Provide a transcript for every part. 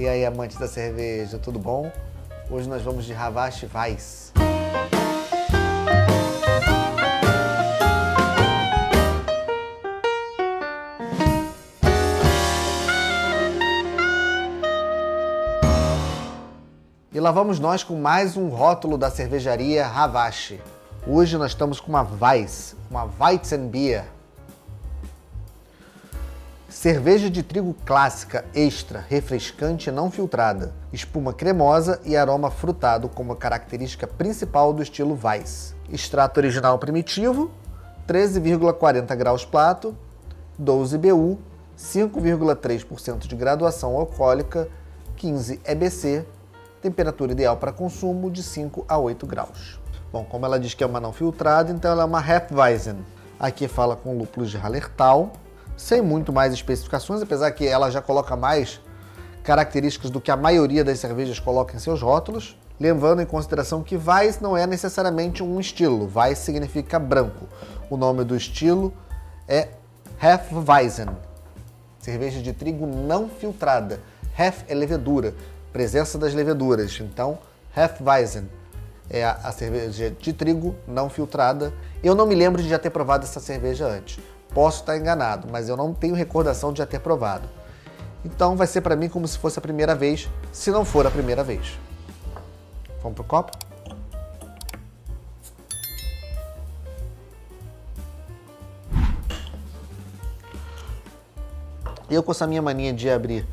E aí, amantes da cerveja, tudo bom? Hoje nós vamos de Ravache Weiss. E lá vamos nós com mais um rótulo da cervejaria Ravache. Hoje nós estamos com uma Weiss, uma Weizenbier. Cerveja de trigo clássica, extra, refrescante e não filtrada. Espuma cremosa e aroma frutado como característica principal do estilo Weiss. Extrato original primitivo, 13,40 graus plato, 12 BU, 5,3% de graduação alcoólica, 15 EBC, temperatura ideal para consumo de 5 a 8 graus. Bom, como ela diz que é uma não filtrada, então ela é uma Hefeweizen. Aqui fala com lúpulos de Hallertau, sem muito mais especificações, apesar que ela já coloca mais características do que a maioria das cervejas coloca em seus rótulos, levando em consideração que Weiss não é necessariamente um estilo. Weiss significa branco. O nome do estilo é Hefeweizen, cerveja de trigo não filtrada. Hef é levedura, presença das leveduras. Então, Hefeweizen é a, cerveja de trigo não filtrada. Eu não me lembro de já ter provado essa cerveja antes. Posso estar enganado, mas eu não tenho recordação de já ter provado. Então vai ser para mim como se fosse a primeira vez, se não for a primeira vez. Vamos pro copo? Eu com essa minha mania de abrir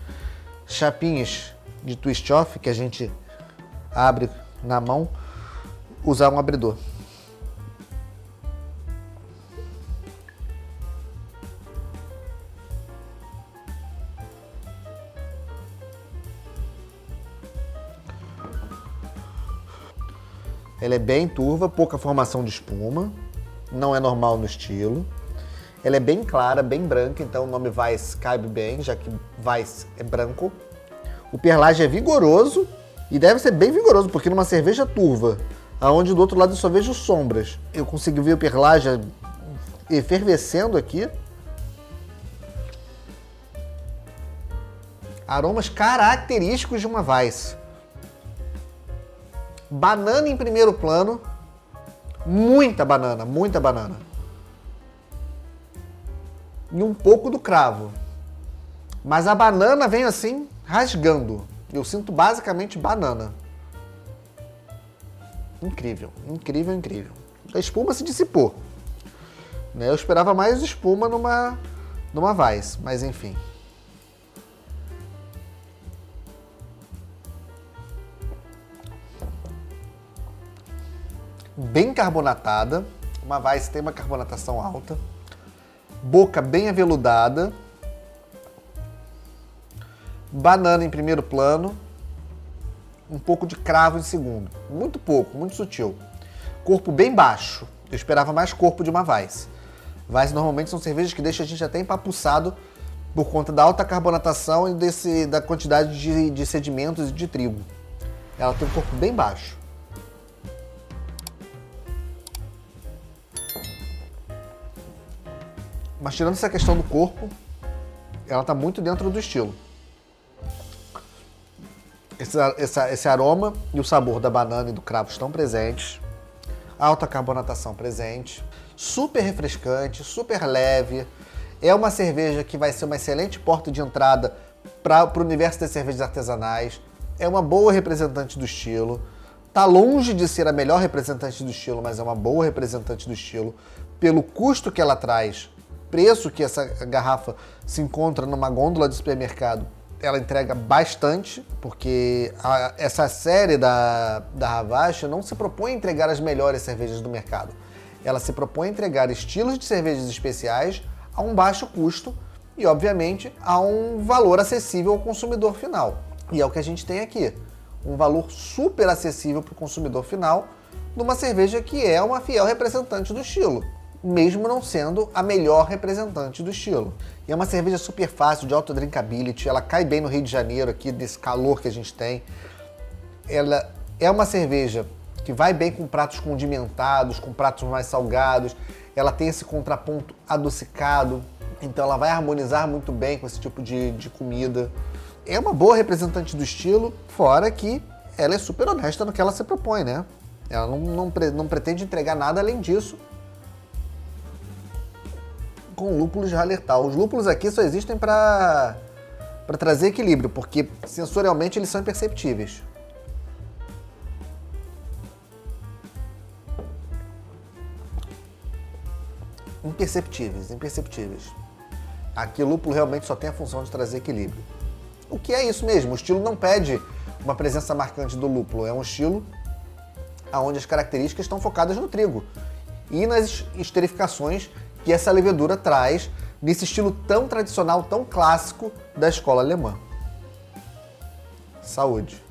chapinhas de twist off que a gente abre na mão, usar um abridor. Ela é bem turva, pouca formação de espuma, não é normal no estilo. Ela é bem clara, bem branca, então o nome Weiss cabe bem, já que Weiss é branco. O perlage é vigoroso e deve ser bem vigoroso, porque numa cerveja turva, aonde do outro lado eu só vejo sombras, eu consegui ver o perlage efervescendo aqui. Aromas característicos de uma Weiss. Banana em primeiro plano. Muita banana, muita banana. E um pouco do cravo. Mas a banana vem assim, rasgando. Eu sinto basicamente banana. Incrível, incrível, incrível. A espuma se dissipou. Né? Eu esperava mais espuma numa, numa Weiss, mas enfim. Bem carbonatada. Uma Weiss tem uma carbonatação alta. Boca bem aveludada banana em primeiro plano, um pouco de cravo em segundo. Muito pouco, muito sutil. Corpo bem baixo. Eu esperava mais corpo de uma Weiss. Weiss normalmente são cervejas que deixam a gente até empapuçado por conta da alta carbonatação e desse, da quantidade de, de sedimentos e de trigo. Ela tem um corpo bem baixo. Mas tirando essa questão do corpo, ela está muito dentro do estilo. Esse, esse, esse aroma e o sabor da banana e do cravo estão presentes. Alta carbonatação presente. Super refrescante, super leve. É uma cerveja que vai ser uma excelente porta de entrada para o universo das cervejas artesanais. É uma boa representante do estilo. Tá longe de ser a melhor representante do estilo, mas é uma boa representante do estilo. Pelo custo que ela traz, preço que essa garrafa se encontra numa gôndola de supermercado, ela entrega bastante, porque a, essa série da, da Ravache não se propõe a entregar as melhores cervejas do mercado. Ela se propõe a entregar estilos de cervejas especiais a um baixo custo e, obviamente, a um valor acessível ao consumidor final. E é o que a gente tem aqui. Um valor super acessível para o consumidor final numa cerveja que é uma fiel representante do estilo mesmo não sendo a melhor representante do estilo. E é uma cerveja super fácil, de alto drinkability, ela cai bem no Rio de Janeiro, aqui desse calor que a gente tem. Ela é uma cerveja que vai bem com pratos condimentados, com pratos mais salgados, ela tem esse contraponto adocicado, então ela vai harmonizar muito bem com esse tipo de, de comida. é uma boa representante do estilo, fora que ela é super honesta no que ela se propõe, né? Ela não, não, não pretende entregar nada além disso com lúpulos Hallertau. Os lúpulos aqui só existem para para trazer equilíbrio, porque sensorialmente eles são imperceptíveis. Imperceptíveis, imperceptíveis. Aqui o lúpulo realmente só tem a função de trazer equilíbrio. O que é isso mesmo? O estilo não pede uma presença marcante do lúpulo, é um estilo onde as características estão focadas no trigo e nas esterificações que essa levedura traz nesse estilo tão tradicional, tão clássico da escola alemã. Saúde!